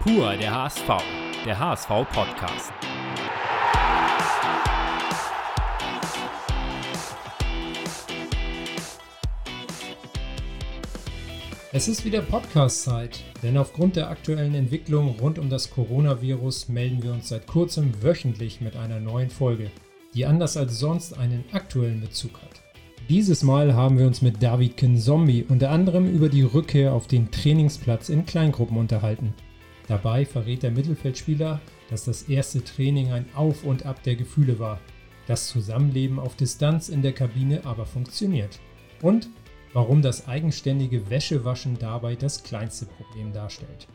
Pur der HSV, der HSV-Podcast. Es ist wieder Podcast-Zeit, denn aufgrund der aktuellen Entwicklung rund um das Coronavirus melden wir uns seit kurzem wöchentlich mit einer neuen Folge, die anders als sonst einen aktuellen Bezug hat. Dieses Mal haben wir uns mit David Kinzombie unter anderem über die Rückkehr auf den Trainingsplatz in Kleingruppen unterhalten. Dabei verrät der Mittelfeldspieler, dass das erste Training ein Auf und Ab der Gefühle war, das Zusammenleben auf Distanz in der Kabine aber funktioniert. Und warum das eigenständige Wäschewaschen dabei das kleinste Problem darstellt.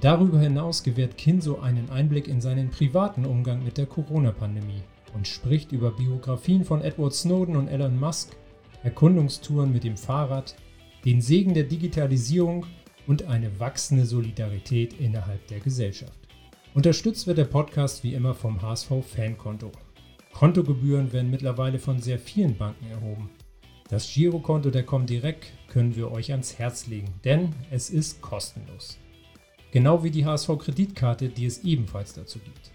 Darüber hinaus gewährt Kinso einen Einblick in seinen privaten Umgang mit der Corona-Pandemie und spricht über Biografien von Edward Snowden und Elon Musk, Erkundungstouren mit dem Fahrrad, den Segen der Digitalisierung und eine wachsende Solidarität innerhalb der Gesellschaft. Unterstützt wird der Podcast wie immer vom HSV Fankonto. Kontogebühren werden mittlerweile von sehr vielen Banken erhoben. Das Girokonto der Comdirect können wir euch ans Herz legen, denn es ist kostenlos. Genau wie die HSV Kreditkarte, die es ebenfalls dazu gibt.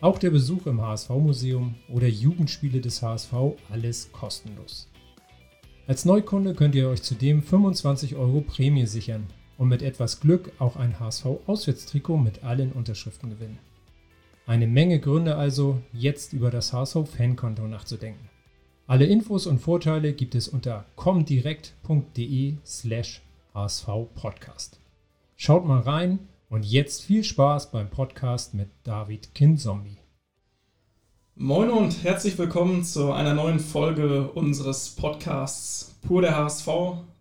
Auch der Besuch im HSV Museum oder Jugendspiele des HSV, alles kostenlos. Als Neukunde könnt ihr euch zudem 25 Euro Prämie sichern und mit etwas Glück auch ein HSV-Auswärtstrikot mit allen Unterschriften gewinnen. Eine Menge Gründe also, jetzt über das HSV-Fankonto nachzudenken. Alle Infos und Vorteile gibt es unter comdirect.de slash hsvpodcast. Schaut mal rein und jetzt viel Spaß beim Podcast mit David Kinzombie. Moin und herzlich willkommen zu einer neuen Folge unseres Podcasts Pur der HSV.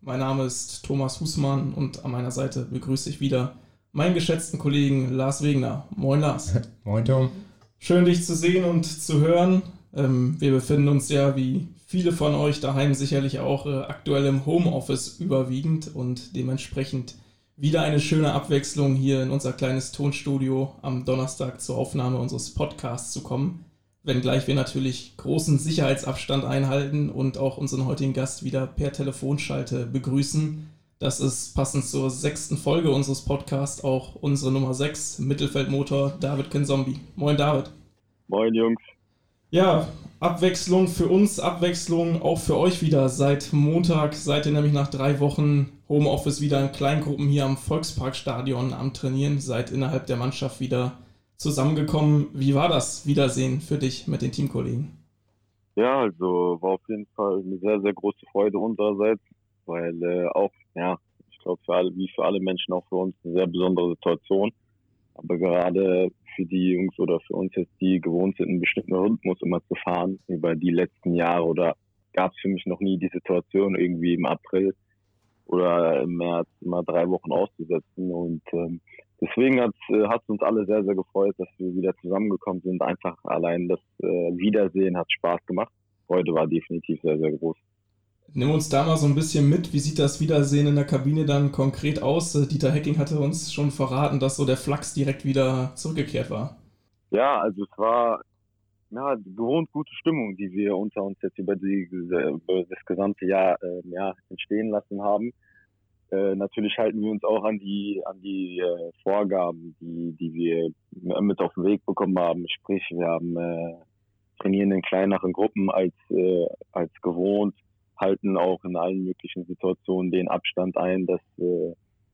Mein Name ist Thomas Husmann und an meiner Seite begrüße ich wieder meinen geschätzten Kollegen Lars Wegner. Moin Lars. Moin Tom. Schön dich zu sehen und zu hören. Ähm, wir befinden uns ja, wie viele von euch daheim sicherlich auch, äh, aktuell im Homeoffice überwiegend und dementsprechend wieder eine schöne Abwechslung hier in unser kleines Tonstudio am Donnerstag zur Aufnahme unseres Podcasts zu kommen wenngleich wir natürlich großen Sicherheitsabstand einhalten und auch unseren heutigen Gast wieder per Telefonschalte begrüßen. Das ist passend zur sechsten Folge unseres Podcasts auch unsere Nummer 6, Mittelfeldmotor David Kinzombie. Moin David. Moin Jungs. Ja, Abwechslung für uns, Abwechslung auch für euch wieder. Seit Montag seid ihr nämlich nach drei Wochen Homeoffice wieder in Kleingruppen hier am Volksparkstadion am Trainieren, seid innerhalb der Mannschaft wieder zusammengekommen. Wie war das Wiedersehen für dich mit den Teamkollegen? Ja, also war auf jeden Fall eine sehr, sehr große Freude unsererseits, weil äh, auch, ja, ich glaube, für alle, wie für alle Menschen auch für uns eine sehr besondere Situation. Aber gerade für die Jungs oder für uns jetzt, die gewohnt sind, einen bestimmten Rhythmus immer zu fahren, über die letzten Jahre oder gab es für mich noch nie die Situation, irgendwie im April oder im März immer drei Wochen auszusetzen. Und ähm, deswegen hat es äh, uns alle sehr, sehr gefreut, dass wir wieder zusammengekommen sind. Einfach allein das äh, Wiedersehen hat Spaß gemacht. Heute war definitiv sehr, sehr groß. Nimm uns da mal so ein bisschen mit. Wie sieht das Wiedersehen in der Kabine dann konkret aus? Äh, Dieter Hecking hatte uns schon verraten, dass so der Flachs direkt wieder zurückgekehrt war. Ja, also es war ja, gewohnt gute Stimmung, die wir unter uns jetzt über, die, über das gesamte Jahr äh, ja, entstehen lassen haben. Äh, natürlich halten wir uns auch an die an die äh, Vorgaben, die die wir mit auf den Weg bekommen haben. Sprich, wir haben äh, trainieren in kleineren Gruppen als äh, als gewohnt, halten auch in allen möglichen Situationen den Abstand ein, dass äh,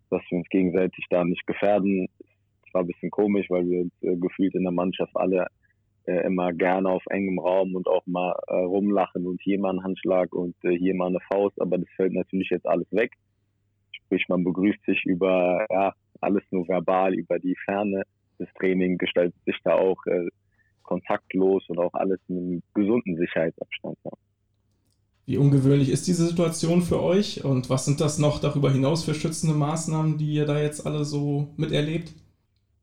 dass wir uns gegenseitig da nicht gefährden. Es war ein bisschen komisch, weil wir uns äh, gefühlt in der Mannschaft alle äh, immer gerne auf engem Raum und auch mal äh, rumlachen und hier mal einen Handschlag und äh, hier mal eine Faust, aber das fällt natürlich jetzt alles weg. Sprich, man begrüßt sich über ja, alles nur verbal, über die Ferne. Das Training gestaltet sich da auch äh, kontaktlos und auch alles in einem gesunden Sicherheitsabstand. Ja. Wie ungewöhnlich ist diese Situation für euch und was sind das noch darüber hinaus für schützende Maßnahmen, die ihr da jetzt alle so miterlebt?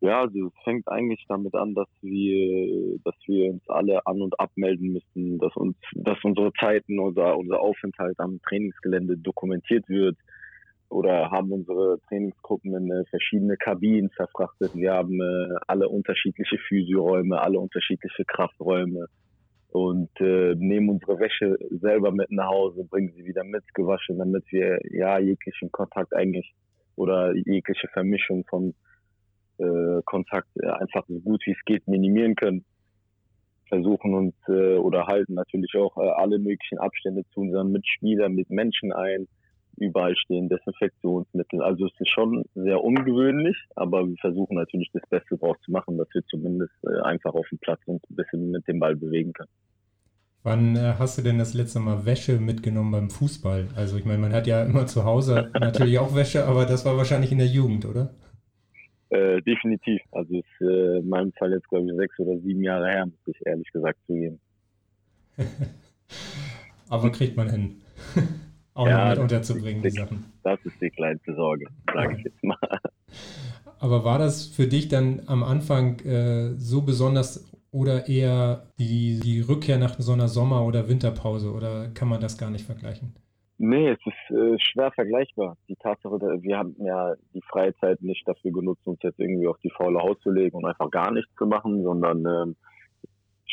Ja, also es fängt eigentlich damit an, dass wir, dass wir uns alle an- und abmelden müssen, dass uns, dass unsere Zeiten, unser, unser Aufenthalt am Trainingsgelände dokumentiert wird, oder haben unsere Trainingsgruppen in äh, verschiedene Kabinen verfrachtet. Wir haben äh, alle unterschiedliche Physioräume, alle unterschiedliche Krafträume und äh, nehmen unsere Wäsche selber mit nach Hause, bringen sie wieder mitgewaschen, damit wir ja jeglichen Kontakt eigentlich oder jegliche Vermischung von äh, Kontakt einfach so gut wie es geht minimieren können. Versuchen uns äh, oder halten natürlich auch äh, alle möglichen Abstände zu unseren Mitspielern, mit Menschen ein. Überall stehen Desinfektionsmittel. Also es ist schon sehr ungewöhnlich, aber wir versuchen natürlich das Beste draus zu machen, dass wir zumindest äh, einfach auf dem Platz uns ein bisschen mit dem Ball bewegen können. Wann äh, hast du denn das letzte Mal Wäsche mitgenommen beim Fußball? Also ich meine, man hat ja immer zu Hause natürlich auch Wäsche, aber das war wahrscheinlich in der Jugend, oder? Äh, definitiv. Also ist äh, in meinem Fall jetzt glaube ich sechs oder sieben Jahre her, muss ich ehrlich gesagt zugeben. aber kriegt man hin. auch ja, noch mit unterzubringen, die, die Sachen. Das ist die kleinste Sorge, sage ich jetzt mal. Aber war das für dich dann am Anfang äh, so besonders oder eher die, die Rückkehr nach so einer Sommer- oder Winterpause oder kann man das gar nicht vergleichen? Nee, es ist äh, schwer vergleichbar. Die Tatsache, wir haben ja die Freizeit nicht dafür genutzt, uns jetzt irgendwie auf die faule Haut zu legen und einfach gar nichts zu machen, sondern ähm,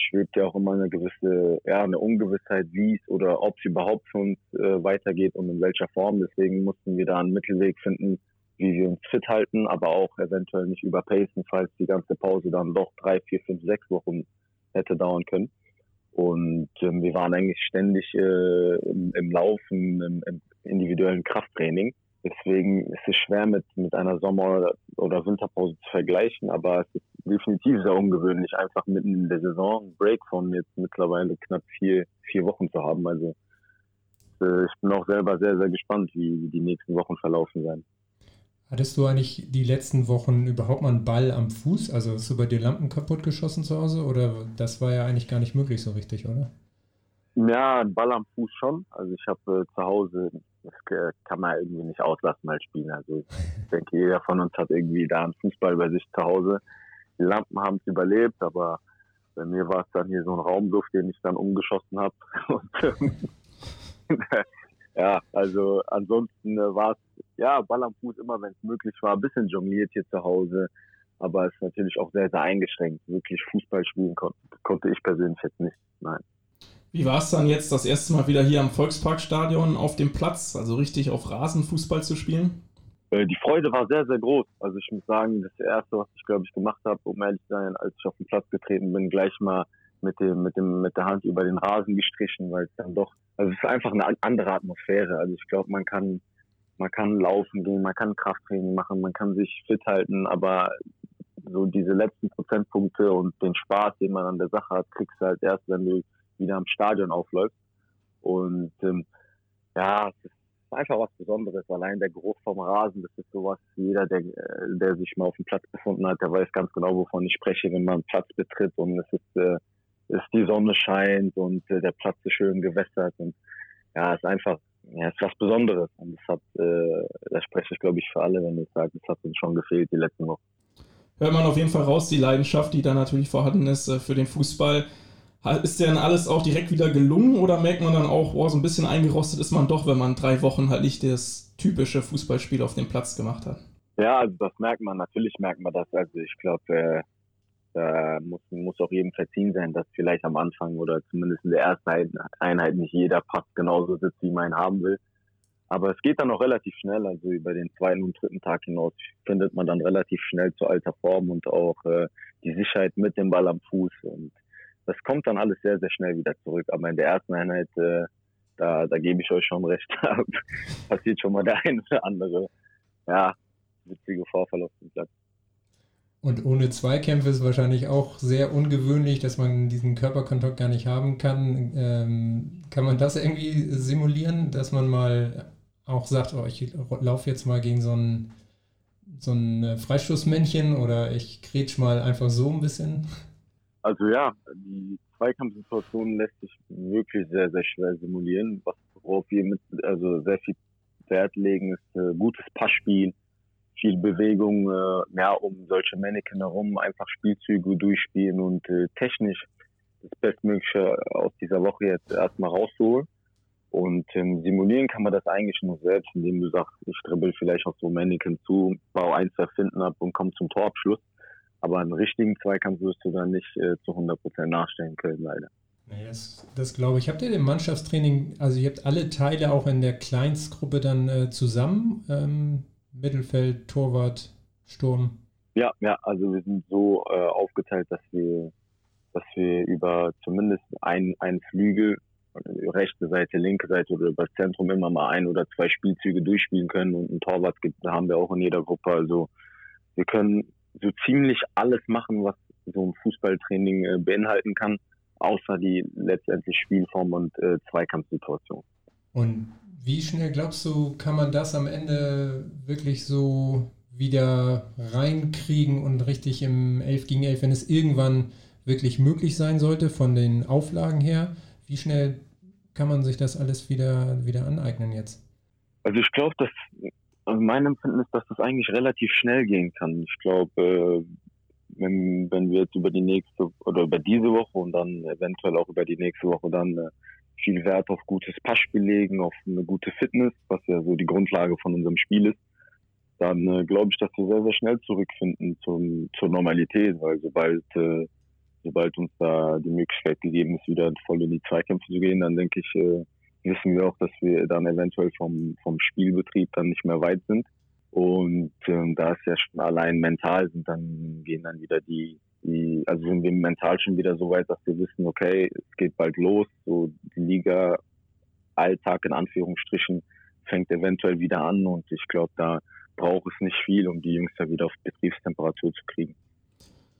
schwebt ja auch immer eine gewisse, ja, eine Ungewissheit, wie es oder ob es überhaupt für uns äh, weitergeht und in welcher Form. Deswegen mussten wir da einen Mittelweg finden, wie wir uns fit halten, aber auch eventuell nicht überpacen, falls die ganze Pause dann doch drei, vier, fünf, sechs Wochen hätte dauern können. Und ähm, wir waren eigentlich ständig äh, im, im Laufen, im, im individuellen Krafttraining. Deswegen ist es schwer mit, mit einer Sommer- oder Winterpause zu vergleichen, aber es ist definitiv sehr ungewöhnlich, einfach mitten in der Saison einen Break von jetzt mittlerweile knapp vier, vier Wochen zu haben. Also äh, ich bin auch selber sehr, sehr gespannt, wie, die nächsten Wochen verlaufen werden. Hattest du eigentlich die letzten Wochen überhaupt mal einen Ball am Fuß? Also hast du bei dir Lampen kaputt geschossen zu Hause? Oder das war ja eigentlich gar nicht möglich so richtig, oder? Ja, ein Ball am Fuß schon. Also ich habe äh, zu Hause, das kann man irgendwie nicht auslassen als Spieler. Also ich denke, jeder von uns hat irgendwie da einen Fußball bei sich zu Hause. Die Lampen haben es überlebt, aber bei mir war es dann hier so ein Raumduft, den ich dann umgeschossen habe. ja, also ansonsten äh, war es ja Ball am Fuß immer, wenn es möglich war, ein bisschen jongliert hier zu Hause, aber es ist natürlich auch sehr, sehr eingeschränkt. Wirklich Fußball spielen konnte, konnte ich persönlich jetzt nicht. Nein. Wie war es dann jetzt das erste Mal wieder hier am Volksparkstadion auf dem Platz, also richtig auf Rasen Fußball zu spielen? Äh, die Freude war sehr, sehr groß. Also ich muss sagen, das erste, was ich glaube ich gemacht habe, um ehrlich zu sein, als ich auf den Platz getreten bin, gleich mal mit dem, mit dem, mit der Hand über den Rasen gestrichen, weil es dann doch, also es ist einfach eine andere Atmosphäre. Also ich glaube, man kann, man kann laufen gehen, man kann Krafttraining machen, man kann sich fit halten, aber so diese letzten Prozentpunkte und den Spaß, den man an der Sache hat, kriegst du halt erst, wenn du wieder am Stadion aufläufst. Und ähm, ja, es ist einfach was Besonderes. Allein der Geruch vom Rasen, das ist sowas, jeder, der, der sich mal auf dem Platz befunden hat, der weiß ganz genau, wovon ich spreche, wenn man einen Platz betritt und es ist äh, ist die Sonne scheint und äh, der Platz ist schön gewässert und ja, ist einfach, ja, ist was Besonderes und das hat, äh, da spreche ich glaube ich für alle, wenn ich sage, das hat uns schon gefehlt die letzten Wochen. Hört man auf jeden Fall raus, die Leidenschaft, die da natürlich vorhanden ist äh, für den Fußball. Ist denn alles auch direkt wieder gelungen oder merkt man dann auch, oh, so ein bisschen eingerostet ist man doch, wenn man drei Wochen halt nicht das typische Fußballspiel auf dem Platz gemacht hat? Ja, also das merkt man, natürlich merkt man das. Also ich glaube, äh, da muss, muss auch jedem verziehen sein, dass vielleicht am Anfang oder zumindest in der ersten Einheit nicht jeder Pass genauso sitzt, wie man ihn haben will. Aber es geht dann auch relativ schnell, also über den zweiten und dritten Tag hinaus findet man dann relativ schnell zu alter Form und auch äh, die Sicherheit mit dem Ball am Fuß. Und das kommt dann alles sehr, sehr schnell wieder zurück. Aber in der ersten Einheit, äh, da, da gebe ich euch schon recht, da passiert schon mal der eine oder andere, ja, witzige Vorfall auf dem Platz. Und ohne Zweikämpfe ist wahrscheinlich auch sehr ungewöhnlich, dass man diesen Körperkontakt gar nicht haben kann. Ähm, kann man das irgendwie simulieren, dass man mal auch sagt, oh, ich laufe jetzt mal gegen so ein, so ein Freistoßmännchen oder ich kretsch mal einfach so ein bisschen? Also ja, die Zweikampfsituation lässt sich wirklich sehr, sehr schwer simulieren. Was, worauf wir mit, also sehr viel Wert legen, ist äh, gutes Passspiel, viel Bewegung, äh, ja, um solche Mannequin herum, einfach Spielzüge durchspielen und äh, technisch das Bestmögliche aus dieser Woche jetzt erstmal rausholen. Und ähm, simulieren kann man das eigentlich nur selbst, indem du sagst, ich dribbel vielleicht auch so Mannequin zu, baue ein, zwei Finden ab und komme zum Torabschluss. Aber einen richtigen Zweikampf wirst du dann nicht äh, zu 100% nachstellen können, leider. Nee, das, das glaube ich. Habt ihr im Mannschaftstraining, also ihr habt alle Teile auch in der Kleinstgruppe dann äh, zusammen? Ähm Mittelfeld, Torwart, Sturm? Ja, ja, also wir sind so äh, aufgeteilt, dass wir, dass wir über zumindest ein, einen Flügel, rechte Seite, linke Seite oder über das Zentrum immer mal ein oder zwei Spielzüge durchspielen können und einen Torwart gibt, da haben wir auch in jeder Gruppe. Also wir können so ziemlich alles machen, was so ein Fußballtraining äh, beinhalten kann, außer die letztendlich Spielform und äh, Zweikampfsituation. Und wie schnell glaubst du, kann man das am Ende wirklich so wieder reinkriegen und richtig im 11 gegen 11, wenn es irgendwann wirklich möglich sein sollte von den Auflagen her, wie schnell kann man sich das alles wieder, wieder aneignen jetzt? Also ich glaube, dass mein Empfinden ist, dass das eigentlich relativ schnell gehen kann. Ich glaube, äh, wenn, wenn wir jetzt über die nächste oder über diese Woche und dann eventuell auch über die nächste Woche dann äh, viel Wert auf gutes Passspiel legen, auf eine gute Fitness, was ja so die Grundlage von unserem Spiel ist, dann äh, glaube ich, dass wir sehr, sehr schnell zurückfinden zum, zur Normalität, weil sobald, äh, sobald uns da die Möglichkeit gegeben ist, wieder voll in die Zweikämpfe zu gehen, dann denke ich, äh, wissen wir auch, dass wir dann eventuell vom, vom Spielbetrieb dann nicht mehr weit sind. Und ähm, da es ja schon allein mental sind, dann gehen dann wieder die, die, also sind wir mental schon wieder so weit, dass wir wissen, okay, es geht bald los, so die Liga Alltag in Anführungsstrichen fängt eventuell wieder an und ich glaube, da braucht es nicht viel, um die Jungs da wieder auf Betriebstemperatur zu kriegen.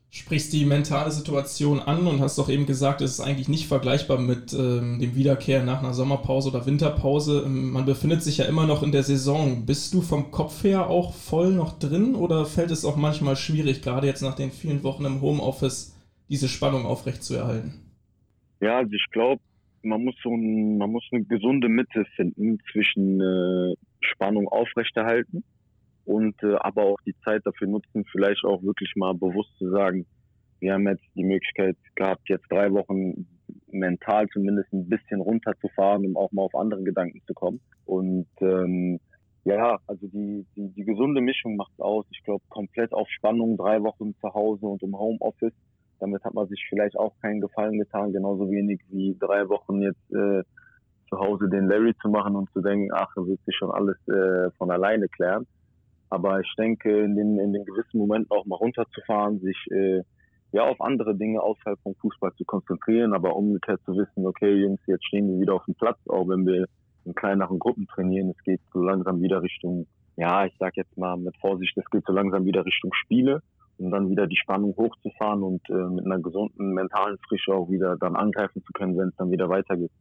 Sprichst die mentale Situation an und hast doch eben gesagt, es ist eigentlich nicht vergleichbar mit ähm, dem Wiederkehr nach einer Sommerpause oder Winterpause. Ähm, man befindet sich ja immer noch in der Saison. Bist du vom Kopf her auch voll noch drin oder fällt es auch manchmal schwierig, gerade jetzt nach den vielen Wochen im Homeoffice, diese Spannung aufrechtzuerhalten? Ja, also ich glaube, man muss so man muss eine gesunde Mitte finden zwischen äh, Spannung aufrechterhalten und äh, aber auch die Zeit dafür nutzen, vielleicht auch wirklich mal bewusst zu sagen, wir haben jetzt die Möglichkeit gehabt, jetzt drei Wochen mental zumindest ein bisschen runterzufahren, um auch mal auf andere Gedanken zu kommen. Und ähm, ja, also die, die, die gesunde Mischung macht aus. Ich glaube, komplett auf Spannung, drei Wochen zu Hause und im Homeoffice. Damit hat man sich vielleicht auch keinen Gefallen getan, genauso wenig wie drei Wochen jetzt äh, zu Hause den Larry zu machen und zu denken, ach, das wird sich schon alles äh, von alleine klären. Aber ich denke, in den, in den gewissen Momenten auch mal runterzufahren, sich äh, ja auf andere Dinge außerhalb vom Fußball zu konzentrieren, aber umgekehrt zu wissen, okay, Jungs, jetzt stehen wir wieder auf dem Platz, auch wenn wir in kleineren Gruppen trainieren. Es geht so langsam wieder Richtung, ja, ich sag jetzt mal mit Vorsicht, es geht so langsam wieder Richtung Spiele, um dann wieder die Spannung hochzufahren und äh, mit einer gesunden mentalen Frische auch wieder dann angreifen zu können, wenn es dann wieder weitergeht.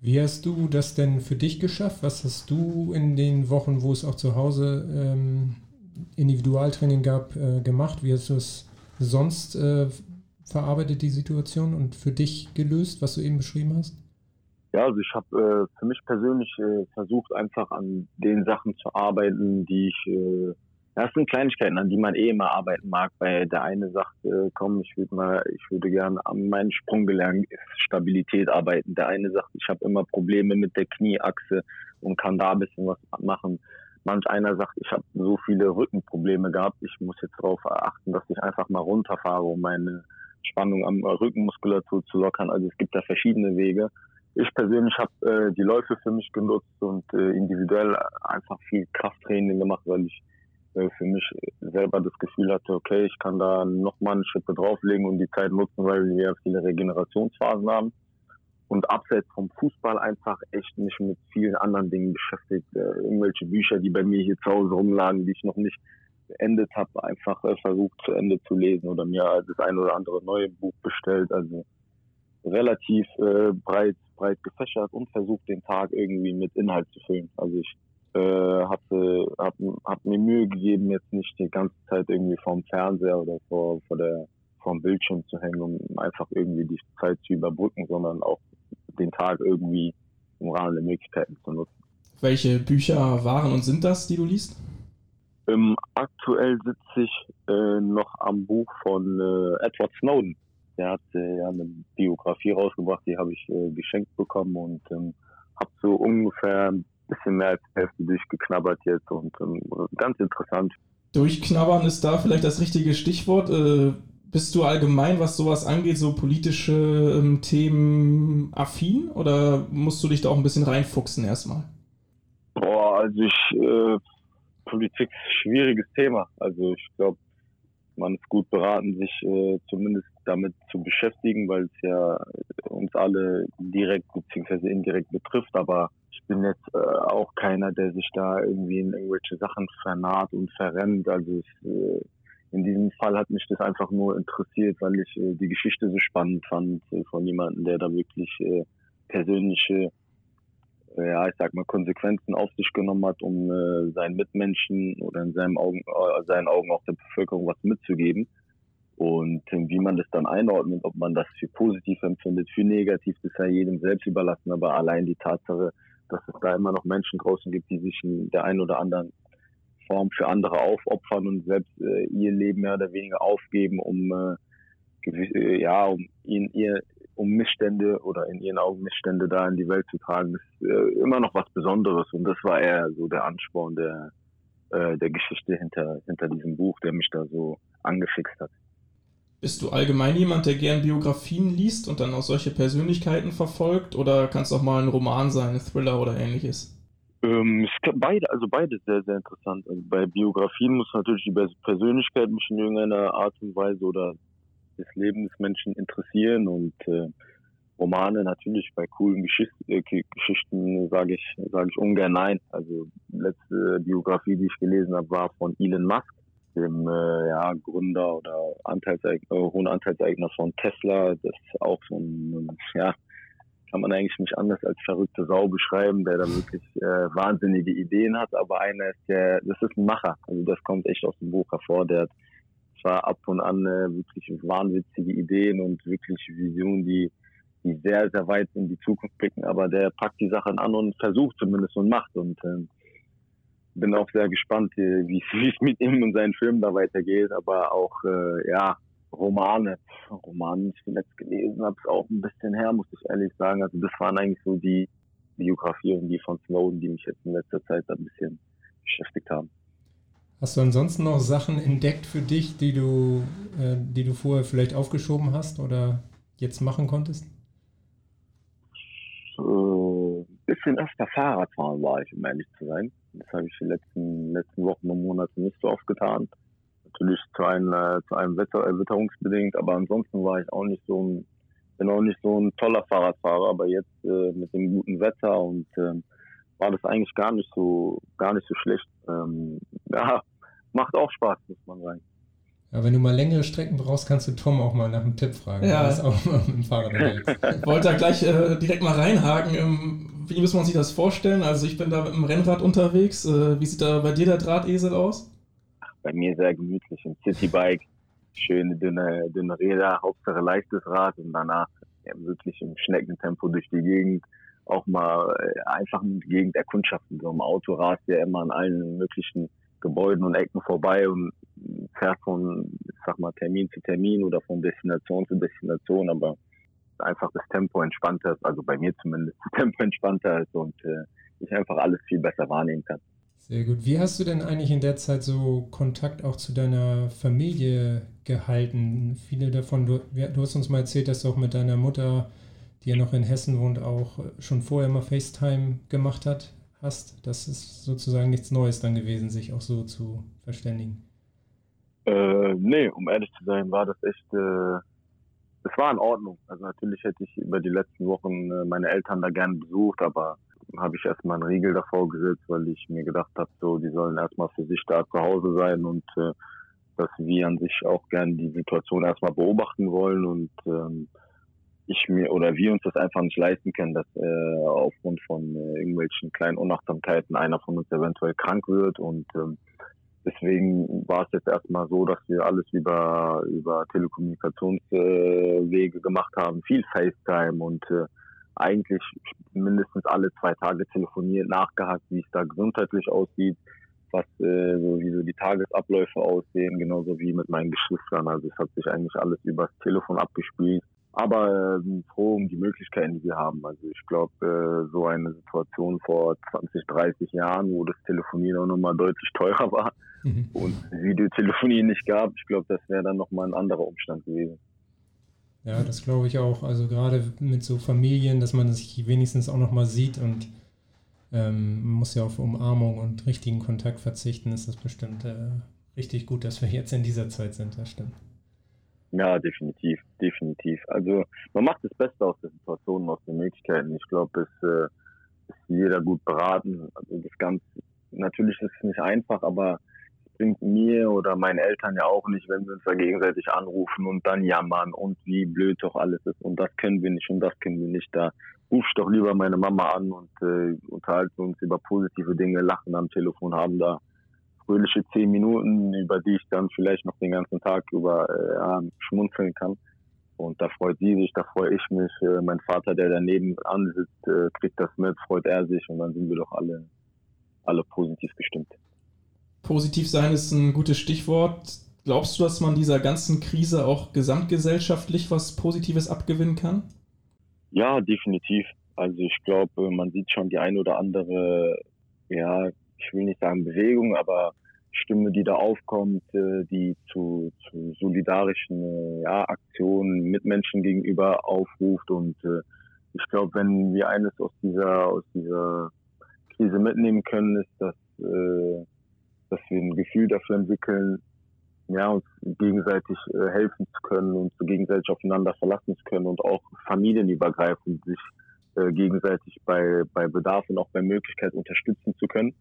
Wie hast du das denn für dich geschafft? Was hast du in den Wochen, wo es auch zu Hause ähm, Individualtraining gab, äh, gemacht? Wie hast du es sonst äh, verarbeitet, die Situation, und für dich gelöst, was du eben beschrieben hast? Ja, also ich habe äh, für mich persönlich äh, versucht, einfach an den Sachen zu arbeiten, die ich äh, das sind Kleinigkeiten, an die man eh immer arbeiten mag, weil der eine sagt, äh, komm, ich würde mal, ich würde gerne an meinen Sprunggelenk Stabilität arbeiten. Der eine sagt, ich habe immer Probleme mit der Knieachse und kann da ein bisschen was machen. Manch einer sagt, ich habe so viele Rückenprobleme gehabt, ich muss jetzt darauf achten, dass ich einfach mal runterfahre, um meine Spannung am Rückenmuskulatur zu lockern. Also es gibt da verschiedene Wege. Ich persönlich habe äh, die Läufe für mich genutzt und äh, individuell einfach viel Krafttraining gemacht, weil ich äh, für mich selber das Gefühl hatte, okay, ich kann da nochmal eine Schippe drauflegen und die Zeit nutzen, weil wir viele Regenerationsphasen haben. Und abseits vom Fußball einfach echt mich mit vielen anderen Dingen beschäftigt. Äh, irgendwelche Bücher, die bei mir hier zu Hause rumlagen, die ich noch nicht beendet habe, einfach äh, versucht zu Ende zu lesen oder mir das ein oder andere neue Buch bestellt. Also relativ äh, breit, breit gefächert und versucht den Tag irgendwie mit Inhalt zu füllen. Also ich äh, hatte, hab, hab mir Mühe gegeben, jetzt nicht die ganze Zeit irgendwie vorm Fernseher oder vor, vor der, vorm Bildschirm zu hängen, um einfach irgendwie die Zeit zu überbrücken, sondern auch den Tag irgendwie im Rahmen der Möglichkeiten zu nutzen. Welche Bücher waren und sind das, die du liest? Ähm, aktuell sitze ich äh, noch am Buch von äh, Edward Snowden. Der hat äh, ja eine Biografie rausgebracht, die habe ich äh, geschenkt bekommen und ähm, habe so ungefähr bisschen mehr als Hälfte durchgeknabbert jetzt und ähm, ganz interessant. Durchknabbern ist da vielleicht das richtige Stichwort. Äh, bist du allgemein, was sowas angeht, so politische ähm, Themen affin oder musst du dich da auch ein bisschen reinfuchsen erstmal? Boah, also ich, äh, Politik ist ein schwieriges Thema. Also ich glaube, man ist gut beraten, sich äh, zumindest damit zu beschäftigen, weil es ja uns alle direkt bzw. indirekt betrifft. Aber bin jetzt äh, auch keiner, der sich da irgendwie in irgendwelche Sachen vernaht und verrennt. Also es, äh, in diesem Fall hat mich das einfach nur interessiert, weil ich äh, die Geschichte so spannend fand äh, von jemandem, der da wirklich äh, persönliche äh, ja, ich sag mal, Konsequenzen auf sich genommen hat, um seinen Mitmenschen oder in seinen Augen, seinen Augen auch der Bevölkerung was mitzugeben. Und wie man das dann einordnet, ob man das für positiv empfindet, für negativ, das ja jedem selbst überlassen. Aber allein die Tatsache, dass es da immer noch Menschen draußen gibt, die sich in der einen oder anderen Form für andere aufopfern und selbst äh, ihr Leben mehr oder weniger aufgeben, um äh, äh ja, um ihn, ihr, um Missstände oder in ihren Augen Missstände da in die Welt zu tragen, ist äh, immer noch was Besonderes. Und das war eher so der Ansporn der, äh, der Geschichte hinter, hinter diesem Buch, der mich da so angefixt hat. Bist du allgemein jemand, der gern Biografien liest und dann auch solche Persönlichkeiten verfolgt? Oder kann es auch mal ein Roman sein, ein Thriller oder ähnliches? Ähm, beide, also beide sehr, sehr interessant. Also bei Biografien muss natürlich die Persönlichkeit mich in irgendeiner Art und Weise oder das Leben des Menschen interessieren und äh, Romane natürlich bei coolen Geschicht äh, Geschichten sage ich sage ich ungern nein. Also letzte Biografie, die ich gelesen habe, war von Elon Musk, dem äh, ja, Gründer oder Anteilseigner, äh, hohen Anteilseigner von Tesla. Das ist auch so ein ja kann man eigentlich nicht anders als verrückte Sau beschreiben, der da wirklich äh, wahnsinnige Ideen hat, aber einer ist der, das ist ein Macher. Also das kommt echt aus dem Buch hervor. Der hat zwar ab und an äh, wirklich wahnwitzige Ideen und wirklich Visionen, die, die sehr, sehr weit in die Zukunft blicken, aber der packt die Sachen an und versucht zumindest und macht und äh, bin auch sehr gespannt, äh, wie es mit ihm und seinen Filmen da weitergeht, aber auch, äh, ja, Romane, Romane, die ich zuletzt gelesen habe, ist auch ein bisschen her, muss ich ehrlich sagen. Also das waren eigentlich so die Biografien, die von Snowden, die mich jetzt in letzter Zeit ein bisschen beschäftigt haben. Hast du ansonsten noch Sachen entdeckt für dich, die du, äh, die du vorher vielleicht aufgeschoben hast oder jetzt machen konntest? Ein bisschen öfter Fahrradfahren war ich, um ehrlich zu sein. Das habe ich die letzten, letzten Wochen und Monate nicht so oft getan. Natürlich zu einem, äh, zu einem Wetter, äh, witterungsbedingt, aber ansonsten war ich auch nicht so ein, bin auch nicht so ein toller Fahrradfahrer, aber jetzt äh, mit dem guten Wetter und ähm, war das eigentlich gar nicht so, gar nicht so schlecht. Ähm, ja, macht auch Spaß, muss man sagen. Ja, wenn du mal längere Strecken brauchst, kannst du Tom auch mal nach einem Tipp fragen. Ja. Er ist auch mal mit dem Fahrrad unterwegs. Ich wollte da gleich äh, direkt mal reinhaken. Ähm, wie muss man sich das vorstellen? Also ich bin da mit dem Rennrad unterwegs. Äh, wie sieht da bei dir der Drahtesel aus? Bei mir sehr gemütlich. Ein Citybike, schöne dünne, dünne Räder, Hauptsache leichtes Rad und danach ja, wirklich im Schneckentempo durch die Gegend auch mal äh, einfach die Gegend erkundschaften. So im Auto rast ja immer an allen möglichen Gebäuden und Ecken vorbei und fährt von, ich sag mal, Termin zu Termin oder von Destination zu Destination, aber einfach das Tempo entspannter ist, also bei mir zumindest das Tempo entspannter ist und äh, ich einfach alles viel besser wahrnehmen kann. Sehr gut. Wie hast du denn eigentlich in der Zeit so Kontakt auch zu deiner Familie gehalten? Viele davon, du, du hast uns mal erzählt, dass du auch mit deiner Mutter, die ja noch in Hessen wohnt, auch schon vorher mal FaceTime gemacht hat hast. Das ist sozusagen nichts Neues dann gewesen, sich auch so zu verständigen. Äh, nee, um ehrlich zu sein, war das echt, äh, es war in Ordnung. Also natürlich hätte ich über die letzten Wochen äh, meine Eltern da gerne besucht, aber habe ich erstmal einen Riegel davor gesetzt, weil ich mir gedacht habe, so, die sollen erstmal für sich da zu Hause sein und äh, dass wir an sich auch gerne die Situation erstmal beobachten wollen und ähm, ich mir oder wir uns das einfach nicht leisten können, dass äh, aufgrund von äh, irgendwelchen kleinen Unachtsamkeiten einer von uns eventuell krank wird und ähm, deswegen war es jetzt erstmal so, dass wir alles über über Telekommunikationswege äh, gemacht haben, viel FaceTime und äh, eigentlich mindestens alle zwei Tage telefoniert, nachgehakt, wie es da gesundheitlich aussieht, was äh, so wie so die Tagesabläufe aussehen, genauso wie mit meinen Geschwistern. Also es hat sich eigentlich alles übers Telefon abgespielt aber äh, froh um die Möglichkeiten, die wir haben. Also ich glaube, äh, so eine Situation vor 20, 30 Jahren, wo das Telefonieren auch nochmal deutlich teurer war mhm. und Videotelefonie nicht gab, ich glaube, das wäre dann nochmal ein anderer Umstand gewesen. Ja, das glaube ich auch. Also gerade mit so Familien, dass man sich wenigstens auch nochmal sieht und ähm, man muss ja auf Umarmung und richtigen Kontakt verzichten, ist das bestimmt äh, richtig gut, dass wir jetzt in dieser Zeit sind, das stimmt. Ja, definitiv, definitiv. Also man macht das Beste aus der Situation, aus den Möglichkeiten. Ich glaube, es äh, ist jeder gut beraten. Also das Ganze, natürlich ist es nicht einfach, aber es bringt mir oder meinen Eltern ja auch nicht, wenn wir uns da gegenseitig anrufen und dann jammern und wie blöd doch alles ist und das können wir nicht und das können wir nicht. Da ruf ich doch lieber meine Mama an und äh, unterhalten uns über positive Dinge, lachen am Telefon, haben da fröhliche zehn Minuten, über die ich dann vielleicht noch den ganzen Tag über äh, schmunzeln kann. Und da freut sie sich, da freue ich mich. Äh, mein Vater, der daneben ansitzt, äh, kriegt das mit, freut er sich und dann sind wir doch alle, alle positiv gestimmt. Positiv sein ist ein gutes Stichwort. Glaubst du, dass man dieser ganzen Krise auch gesamtgesellschaftlich was Positives abgewinnen kann? Ja, definitiv. Also ich glaube, man sieht schon die ein oder andere, ja, ich will nicht sagen Bewegung, aber Stimme, die da aufkommt, äh, die zu, zu solidarischen äh, ja, Aktionen mit Menschen gegenüber aufruft. Und äh, ich glaube, wenn wir eines aus dieser, aus dieser Krise mitnehmen können, ist, dass, dass wir ein Gefühl dafür entwickeln, ja, uns gegenseitig helfen zu können und gegenseitig aufeinander verlassen zu können und auch familienübergreifend sich gegenseitig bei, bei Bedarf und auch bei Möglichkeit unterstützen zu können.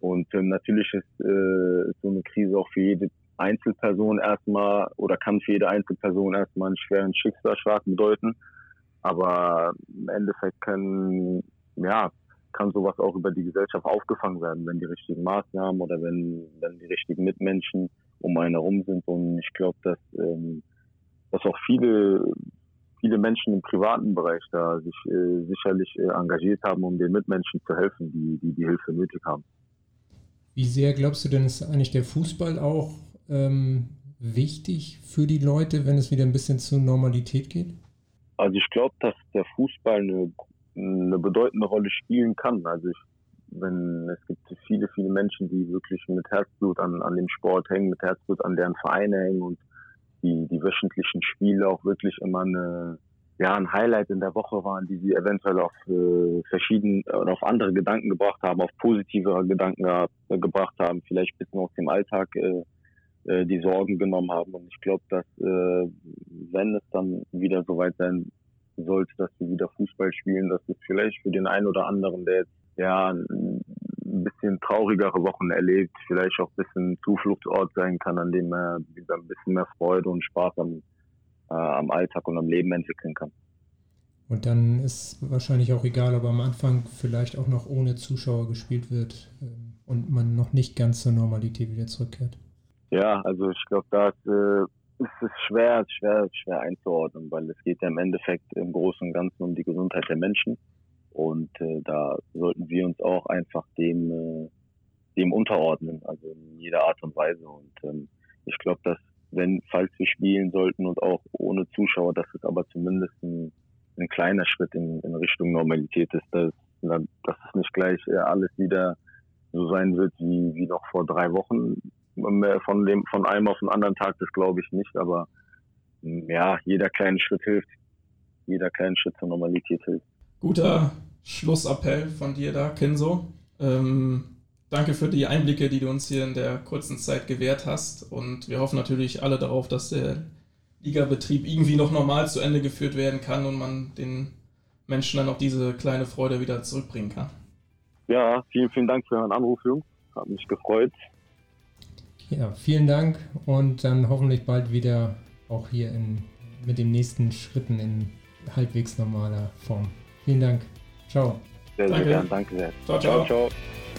Und ähm, natürlich ist äh, so eine Krise auch für jede Einzelperson erstmal oder kann für jede Einzelperson erstmal einen schweren Schicksalsschlag bedeuten. Aber im Endeffekt kann, ja, kann sowas auch über die Gesellschaft aufgefangen werden, wenn die richtigen Maßnahmen oder wenn, wenn die richtigen Mitmenschen um einen herum sind. Und ich glaube, dass, ähm, dass auch viele, viele Menschen im privaten Bereich da sich äh, sicherlich äh, engagiert haben, um den Mitmenschen zu helfen, die, die die Hilfe nötig haben. Wie sehr glaubst du denn, ist eigentlich der Fußball auch ähm, wichtig für die Leute, wenn es wieder ein bisschen zur Normalität geht? Also ich glaube, dass der Fußball eine, eine bedeutende Rolle spielen kann. Also ich, wenn es gibt viele, viele Menschen, die wirklich mit Herzblut an, an dem Sport hängen, mit Herzblut an deren Vereine hängen und die, die wöchentlichen Spiele auch wirklich immer eine, ja, ein Highlight in der Woche waren, die sie eventuell auf äh, verschiedene oder auf andere Gedanken gebracht haben, auf positivere Gedanken äh, gebracht haben, vielleicht ein bisschen aus dem Alltag äh, äh, die Sorgen genommen haben. Und ich glaube, dass äh, wenn es dann wieder soweit sein sollte, dass wir wieder Fußball spielen, dass es vielleicht für den einen oder anderen, der jetzt ja ein bisschen traurigere Wochen erlebt, vielleicht auch ein bisschen Zufluchtsort sein kann, an dem er wieder ein bisschen mehr Freude und Spaß am äh, am Alltag und am Leben entwickeln kann. Und dann ist wahrscheinlich auch egal, ob am Anfang vielleicht auch noch ohne Zuschauer gespielt wird ähm, und man noch nicht ganz zur Normalität wieder zurückkehrt. Ja, also ich glaube, da ist, äh, ist es schwer, schwer, schwer einzuordnen, weil es geht ja im Endeffekt im Großen und Ganzen um die Gesundheit der Menschen. Und äh, da sollten wir uns auch einfach dem, äh, dem unterordnen, also in jeder Art und Weise. Und ähm, ich glaube, dass wenn, falls wir spielen sollten und auch ohne Zuschauer, dass es aber zumindest ein, ein kleiner Schritt in, in Richtung Normalität ist, dass, dass es nicht gleich äh, alles wieder so sein wird wie, wie noch vor drei Wochen. Von dem, von einem auf den anderen Tag, das glaube ich nicht, aber ja, jeder kleine Schritt hilft. Jeder kleine Schritt zur Normalität hilft. Guter Schlussappell von dir da, Kenzo. Ähm, Danke für die Einblicke, die du uns hier in der kurzen Zeit gewährt hast. Und wir hoffen natürlich alle darauf, dass der Ligabetrieb irgendwie noch normal zu Ende geführt werden kann und man den Menschen dann auch diese kleine Freude wieder zurückbringen kann. Ja, vielen, vielen Dank für euren Anruf, Jungs. Hat mich gefreut. Ja, vielen Dank und dann hoffentlich bald wieder auch hier in, mit den nächsten Schritten in halbwegs normaler Form. Vielen Dank. Ciao. Sehr, sehr danke. gern. Danke sehr. ciao. ciao. ciao. ciao.